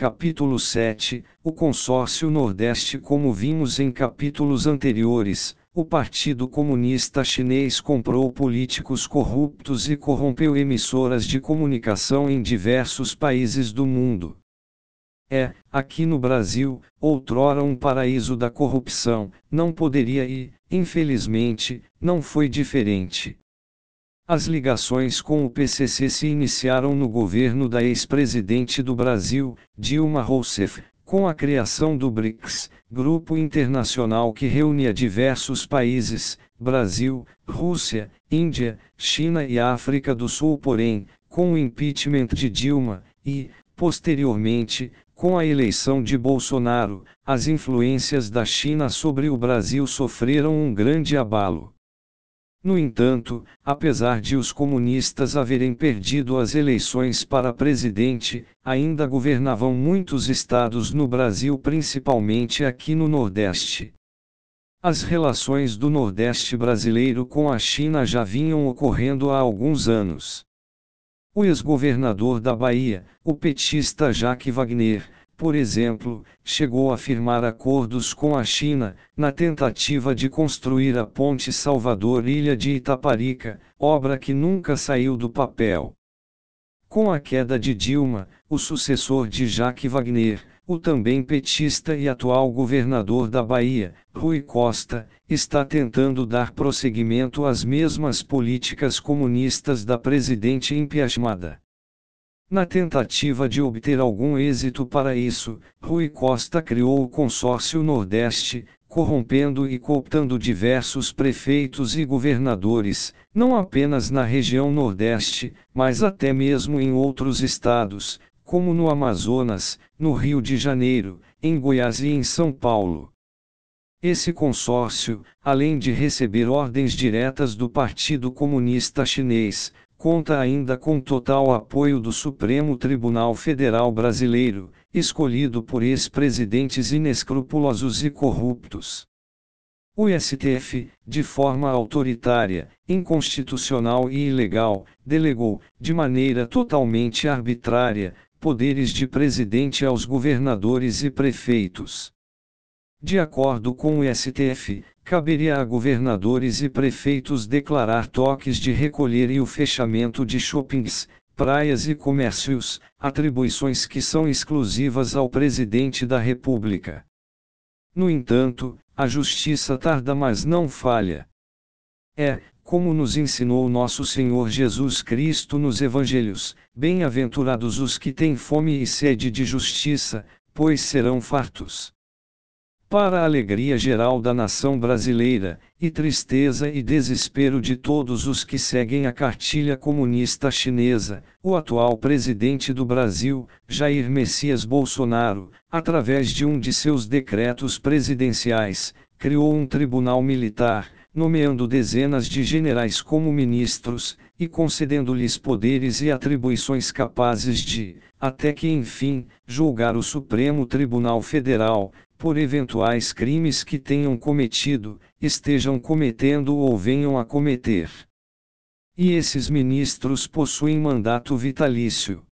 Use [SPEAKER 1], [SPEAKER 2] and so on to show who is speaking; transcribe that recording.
[SPEAKER 1] Capítulo 7 O Consórcio Nordeste Como vimos em capítulos anteriores, o Partido Comunista Chinês comprou políticos corruptos e corrompeu emissoras de comunicação em diversos países do mundo. É, aqui no Brasil, outrora um paraíso da corrupção, não poderia e, infelizmente, não foi diferente. As ligações com o PCC se iniciaram no governo da ex-presidente do Brasil, Dilma Rousseff, com a criação do BRICS, grupo internacional que reunia diversos países, Brasil, Rússia, Índia, China e África do Sul, porém, com o impeachment de Dilma, e, posteriormente, com a eleição de Bolsonaro, as influências da China sobre o Brasil sofreram um grande abalo. No entanto, apesar de os comunistas haverem perdido as eleições para presidente, ainda governavam muitos estados no Brasil, principalmente aqui no Nordeste. As relações do Nordeste brasileiro com a China já vinham ocorrendo há alguns anos. O ex-governador da Bahia, o petista Jacques Wagner, por exemplo, chegou a firmar acordos com a China, na tentativa de construir a Ponte Salvador-Ilha de Itaparica, obra que nunca saiu do papel. Com a queda de Dilma, o sucessor de Jacques Wagner, o também petista e atual governador da Bahia, Rui Costa, está tentando dar prosseguimento às mesmas políticas comunistas da presidente impeachmentada. Na tentativa de obter algum êxito para isso, Rui Costa criou o Consórcio Nordeste, corrompendo e cooptando diversos prefeitos e governadores, não apenas na região Nordeste, mas até mesmo em outros estados, como no Amazonas, no Rio de Janeiro, em Goiás e em São Paulo. Esse consórcio, além de receber ordens diretas do Partido Comunista Chinês, conta ainda com total apoio do Supremo Tribunal Federal Brasileiro, escolhido por ex-presidentes inescrupulosos e corruptos. O STF, de forma autoritária, inconstitucional e ilegal, delegou, de maneira totalmente arbitrária, poderes de presidente aos governadores e prefeitos. De acordo com o STF, caberia a governadores e prefeitos declarar toques de recolher e o fechamento de shoppings, praias e comércios, atribuições que são exclusivas ao presidente da República. No entanto, a justiça tarda mas não falha. É, como nos ensinou nosso Senhor Jesus Cristo nos Evangelhos: bem-aventurados os que têm fome e sede de justiça, pois serão fartos para a alegria geral da nação brasileira, e tristeza e desespero de todos os que seguem a cartilha comunista chinesa, o atual presidente do Brasil, Jair Messias Bolsonaro, através de um de seus decretos presidenciais, criou um tribunal militar, nomeando dezenas de generais como ministros, e concedendo-lhes poderes e atribuições capazes de, até que enfim, julgar o Supremo Tribunal Federal, por eventuais crimes que tenham cometido, estejam cometendo ou venham a cometer. E esses ministros possuem mandato vitalício.